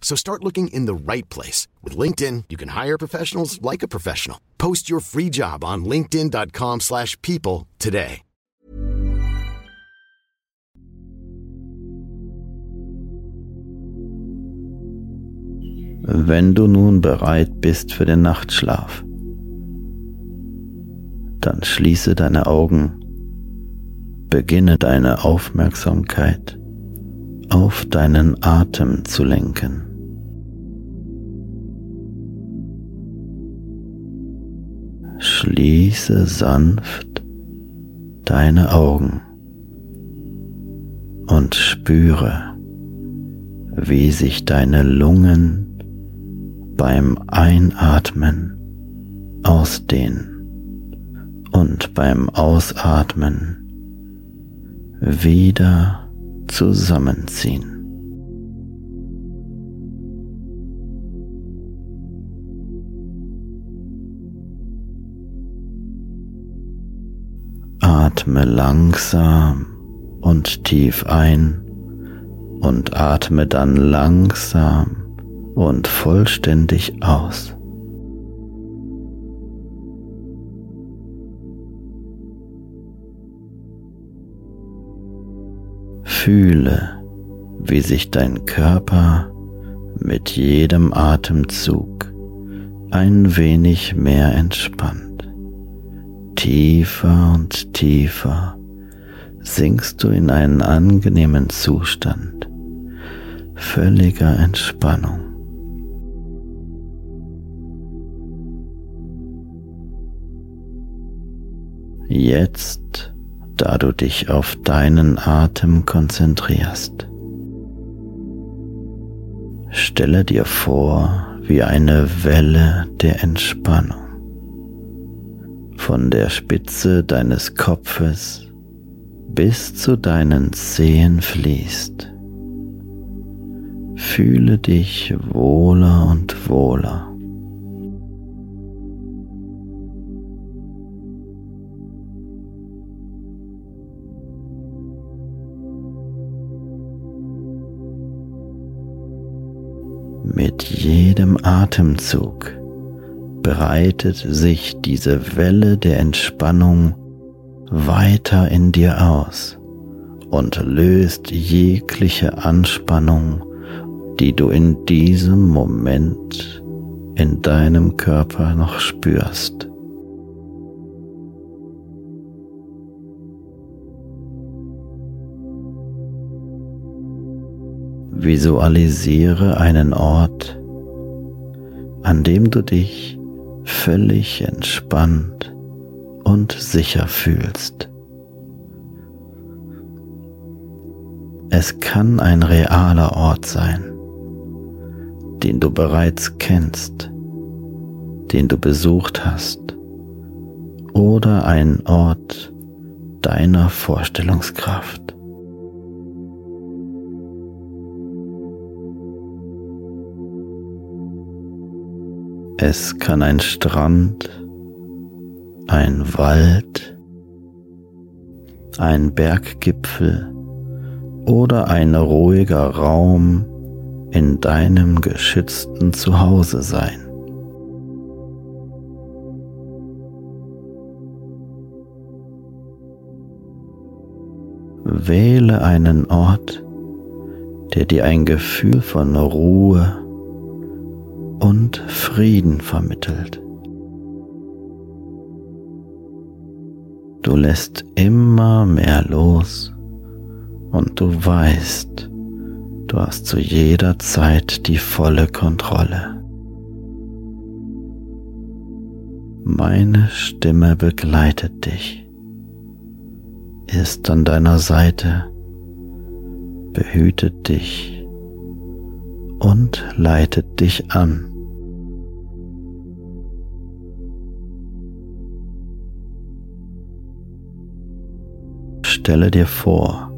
So start looking in the right place. With LinkedIn, you can hire professionals like a professional. Post your free job on linkedin.com slash people today. Wenn du nun bereit bist für den Nachtschlaf, dann schließe deine Augen, beginne deine Aufmerksamkeit auf deinen Atem zu lenken. Schließe sanft deine Augen und spüre, wie sich deine Lungen beim Einatmen ausdehnen und beim Ausatmen wieder zusammenziehen. Atme langsam und tief ein und atme dann langsam und vollständig aus. Fühle, wie sich dein Körper mit jedem Atemzug ein wenig mehr entspannt. Tiefer und tiefer sinkst du in einen angenehmen Zustand völliger Entspannung. Jetzt, da du dich auf deinen Atem konzentrierst, stelle dir vor, wie eine Welle der Entspannung von der Spitze deines Kopfes bis zu deinen Zehen fließt. Fühle dich wohler und wohler. Mit jedem Atemzug breitet sich diese Welle der Entspannung weiter in dir aus und löst jegliche Anspannung, die du in diesem Moment in deinem Körper noch spürst. Visualisiere einen Ort, an dem du dich völlig entspannt und sicher fühlst. Es kann ein realer Ort sein, den du bereits kennst, den du besucht hast, oder ein Ort deiner Vorstellungskraft. Es kann ein Strand, ein Wald, ein Berggipfel oder ein ruhiger Raum in deinem geschützten Zuhause sein. Wähle einen Ort, der dir ein Gefühl von Ruhe und Frieden vermittelt. Du lässt immer mehr los und du weißt, du hast zu jeder Zeit die volle Kontrolle. Meine Stimme begleitet dich, ist an deiner Seite, behütet dich und leitet dich an. Stelle dir vor,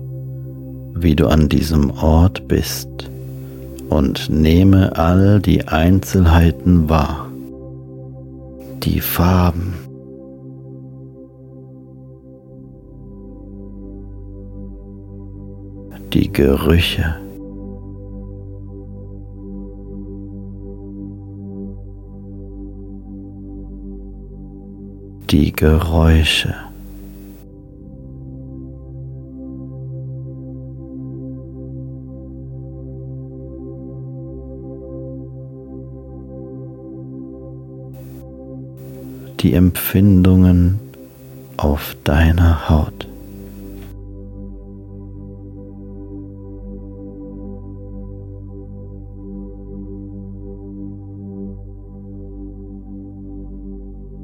wie du an diesem Ort bist und nehme all die Einzelheiten wahr, die Farben, die Gerüche, die Geräusche. Die Empfindungen auf deiner Haut.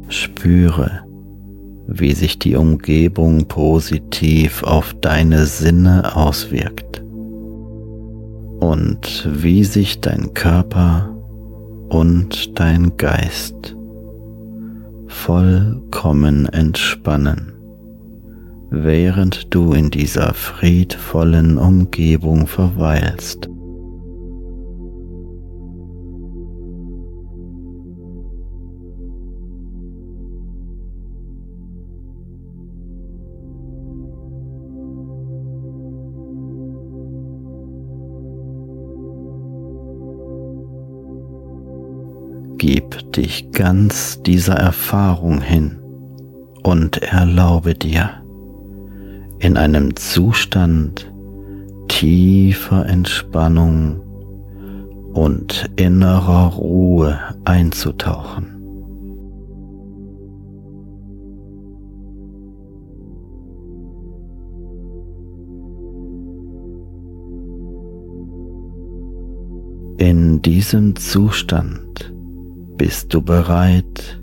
Spüre, wie sich die Umgebung positiv auf deine Sinne auswirkt und wie sich dein Körper und dein Geist vollkommen entspannen, während du in dieser friedvollen Umgebung verweilst. Gib dich ganz dieser Erfahrung hin und erlaube dir, in einem Zustand tiefer Entspannung und innerer Ruhe einzutauchen. In diesem Zustand bist du bereit,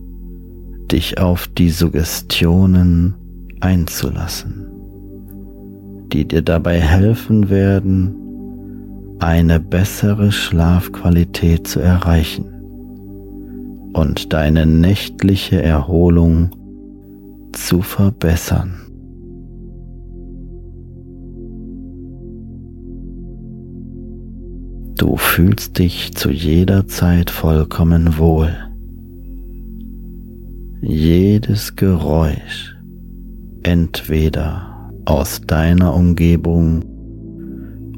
dich auf die Suggestionen einzulassen, die dir dabei helfen werden, eine bessere Schlafqualität zu erreichen und deine nächtliche Erholung zu verbessern. Du fühlst dich zu jeder Zeit vollkommen wohl. Jedes Geräusch, entweder aus deiner Umgebung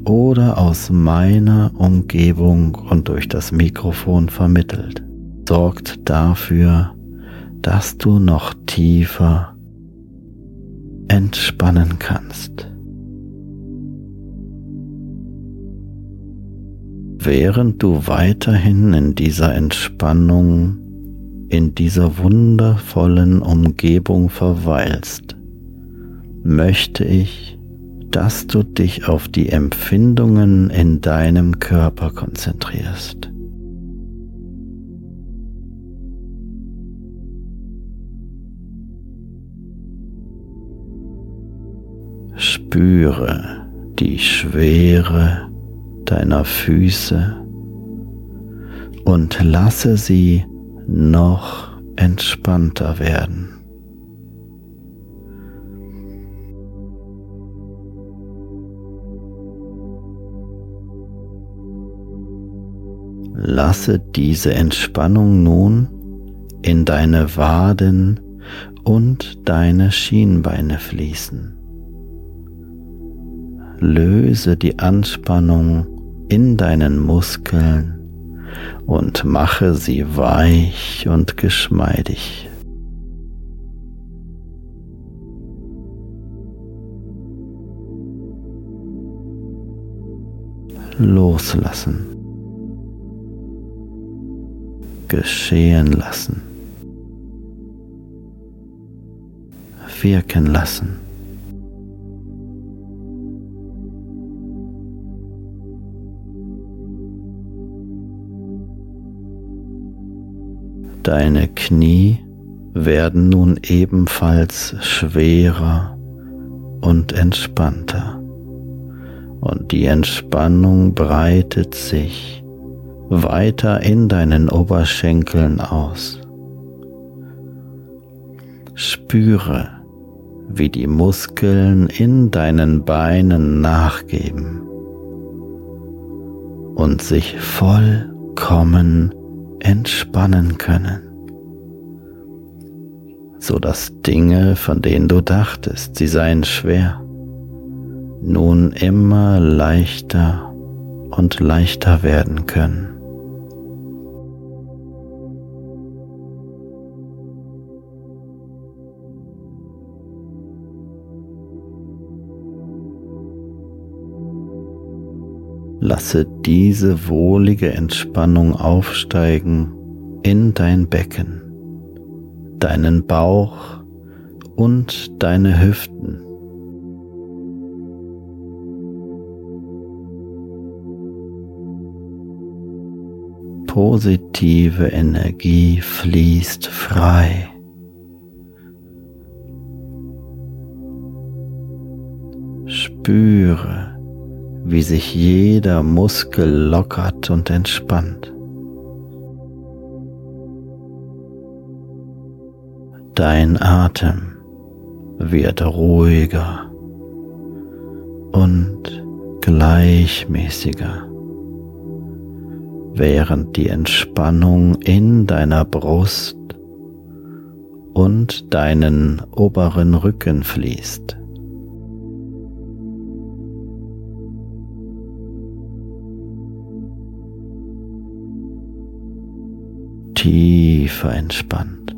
oder aus meiner Umgebung und durch das Mikrofon vermittelt, sorgt dafür, dass du noch tiefer entspannen kannst. Während du weiterhin in dieser Entspannung, in dieser wundervollen Umgebung verweilst, möchte ich, dass du dich auf die Empfindungen in deinem Körper konzentrierst. Spüre die Schwere deiner Füße und lasse sie noch entspannter werden. Lasse diese Entspannung nun in deine Waden und deine Schienbeine fließen. Löse die Anspannung in deinen Muskeln und mache sie weich und geschmeidig. Loslassen. Geschehen lassen. Wirken lassen. Deine Knie werden nun ebenfalls schwerer und entspannter. Und die Entspannung breitet sich weiter in deinen Oberschenkeln aus. Spüre, wie die Muskeln in deinen Beinen nachgeben und sich vollkommen entspannen können, so dass Dinge, von denen du dachtest, sie seien schwer, nun immer leichter und leichter werden können. Lasse diese wohlige Entspannung aufsteigen in dein Becken, deinen Bauch und deine Hüften. Positive Energie fließt frei. Spüre, wie sich jeder Muskel lockert und entspannt. Dein Atem wird ruhiger und gleichmäßiger, während die Entspannung in deiner Brust und deinen oberen Rücken fließt. Tiefer entspannt.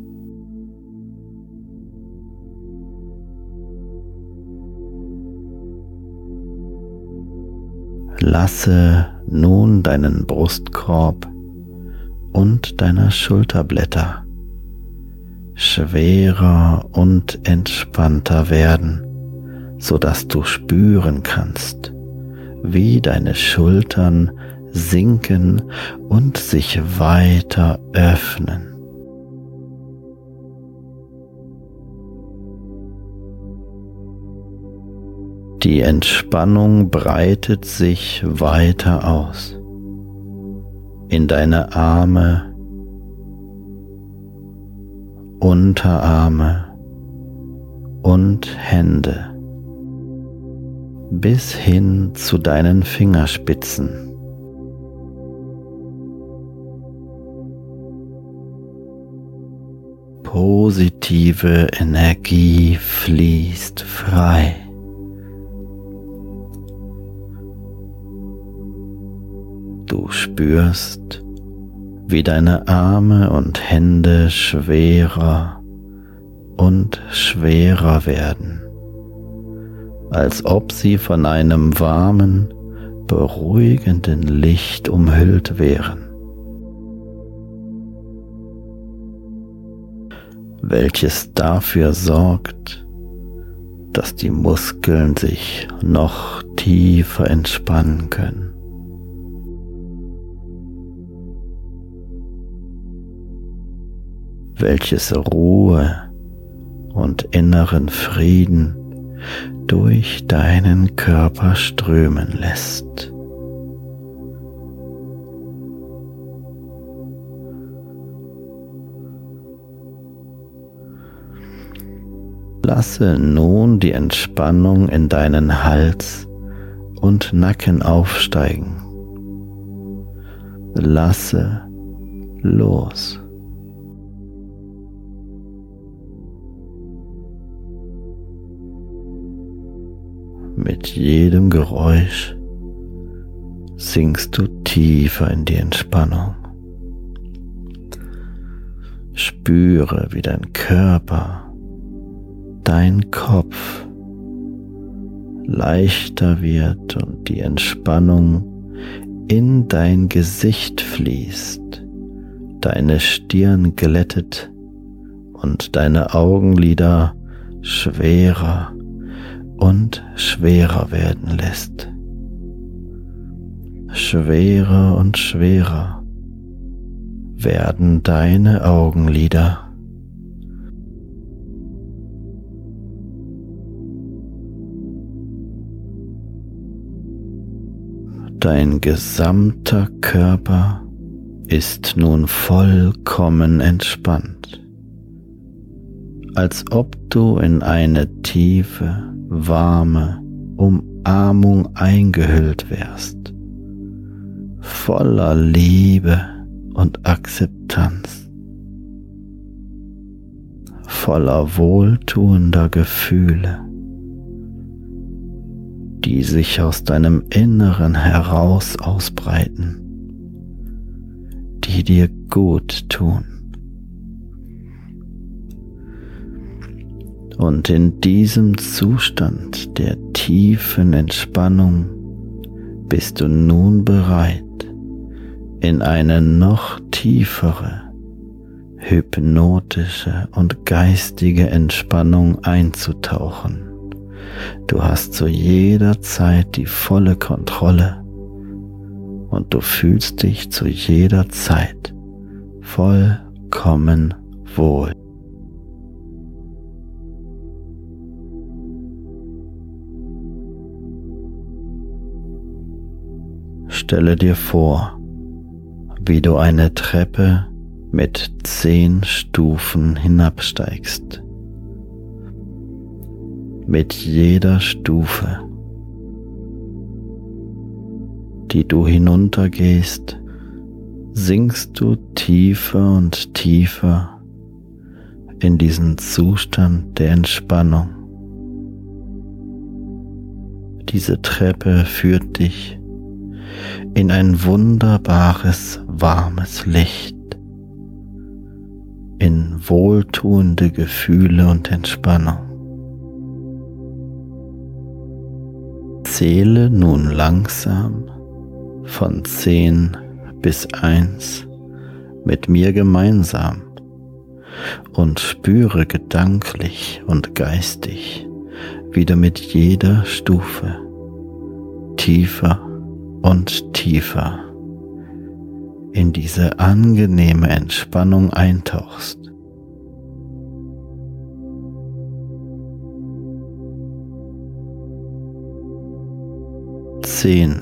Lasse nun deinen Brustkorb und deine Schulterblätter schwerer und entspannter werden, so dass du spüren kannst, wie deine Schultern sinken und sich weiter öffnen. Die Entspannung breitet sich weiter aus in deine Arme, Unterarme und Hände bis hin zu deinen Fingerspitzen. Positive Energie fließt frei. Du spürst, wie deine Arme und Hände schwerer und schwerer werden, als ob sie von einem warmen, beruhigenden Licht umhüllt wären. Welches dafür sorgt, dass die Muskeln sich noch tiefer entspannen können. Welches Ruhe und inneren Frieden durch deinen Körper strömen lässt. Lasse nun die Entspannung in deinen Hals und Nacken aufsteigen. Lasse los. Mit jedem Geräusch sinkst du tiefer in die Entspannung. Spüre, wie dein Körper dein Kopf leichter wird und die Entspannung in dein Gesicht fließt, deine Stirn glättet und deine Augenlider schwerer und schwerer werden lässt. Schwerer und schwerer werden deine Augenlider. Dein gesamter Körper ist nun vollkommen entspannt, als ob du in eine tiefe, warme Umarmung eingehüllt wärst, voller Liebe und Akzeptanz, voller wohltuender Gefühle die sich aus deinem Inneren heraus ausbreiten, die dir gut tun. Und in diesem Zustand der tiefen Entspannung bist du nun bereit, in eine noch tiefere, hypnotische und geistige Entspannung einzutauchen. Du hast zu jeder Zeit die volle Kontrolle und du fühlst dich zu jeder Zeit vollkommen wohl. Stelle dir vor, wie du eine Treppe mit zehn Stufen hinabsteigst mit jeder Stufe, die du hinuntergehst, sinkst du tiefer und tiefer in diesen Zustand der Entspannung. Diese Treppe führt dich in ein wunderbares, warmes Licht, in wohltuende Gefühle und Entspannung. Zähle nun langsam von 10 bis 1 mit mir gemeinsam und spüre gedanklich und geistig wieder mit jeder Stufe tiefer und tiefer in diese angenehme Entspannung eintauchst. Zehn,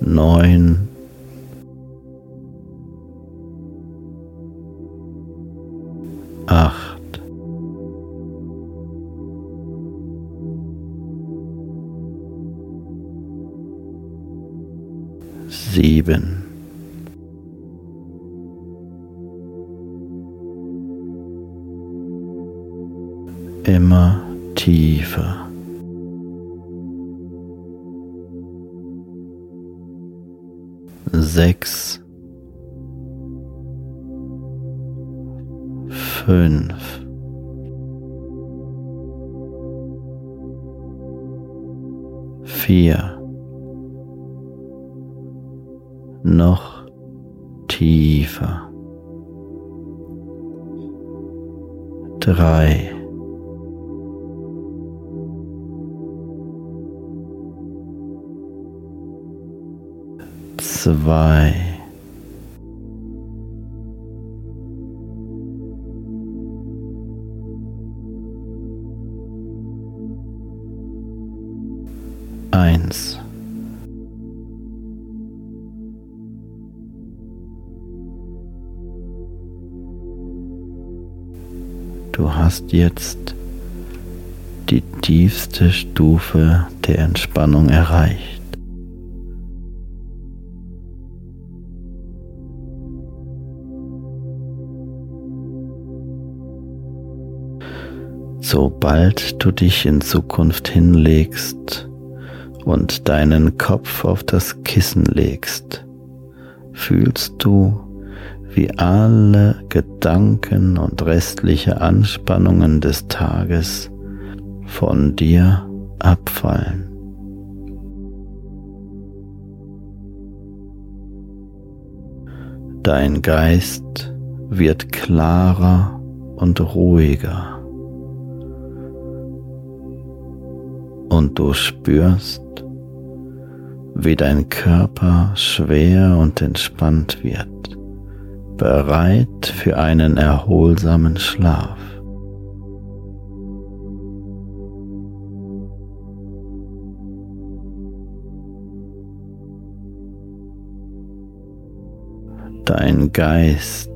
neun, acht, sieben, immer tiefer. Sechs, fünf, vier, noch tiefer. drei, zwei, eins. Du hast jetzt die tiefste Stufe der Entspannung erreicht. Sobald du dich in Zukunft hinlegst und deinen Kopf auf das Kissen legst, fühlst du, wie alle Gedanken und restliche Anspannungen des Tages von dir abfallen. Dein Geist wird klarer und ruhiger. Und du spürst, wie dein Körper schwer und entspannt wird bereit für einen erholsamen Schlaf. Dein Geist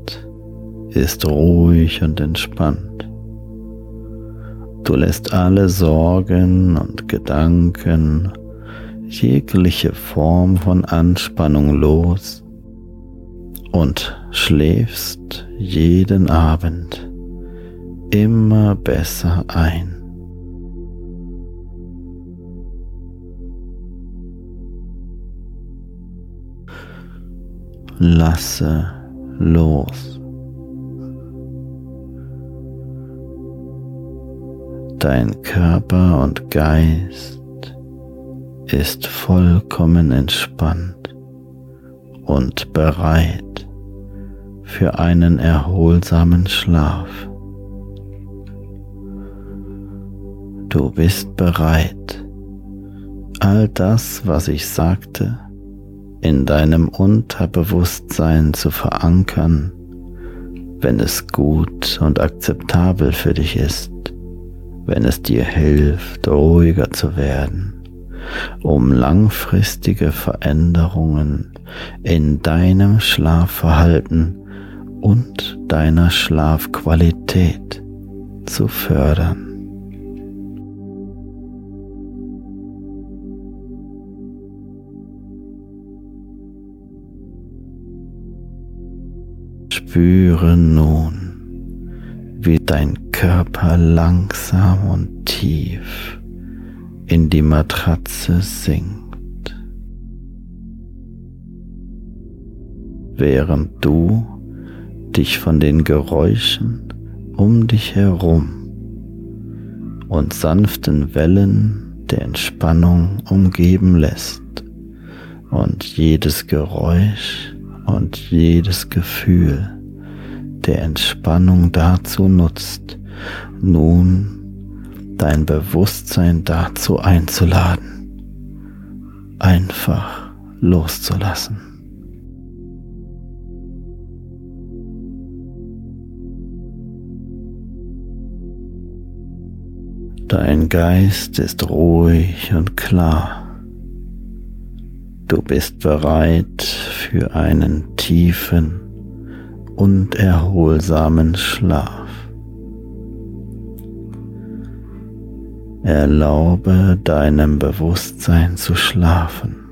ist ruhig und entspannt. Du lässt alle Sorgen und Gedanken, jegliche Form von Anspannung los und schläfst jeden Abend immer besser ein. Lasse los. Dein Körper und Geist ist vollkommen entspannt und bereit für einen erholsamen Schlaf. Du bist bereit, all das, was ich sagte, in deinem Unterbewusstsein zu verankern, wenn es gut und akzeptabel für dich ist, wenn es dir hilft, ruhiger zu werden, um langfristige Veränderungen in deinem Schlafverhalten und deiner Schlafqualität zu fördern. Spüre nun, wie dein Körper langsam und tief in die Matratze sinkt, während du dich von den Geräuschen um dich herum und sanften Wellen der Entspannung umgeben lässt und jedes Geräusch und jedes Gefühl der Entspannung dazu nutzt, nun dein Bewusstsein dazu einzuladen, einfach loszulassen. Dein Geist ist ruhig und klar. Du bist bereit für einen tiefen und erholsamen Schlaf. Erlaube deinem Bewusstsein zu schlafen.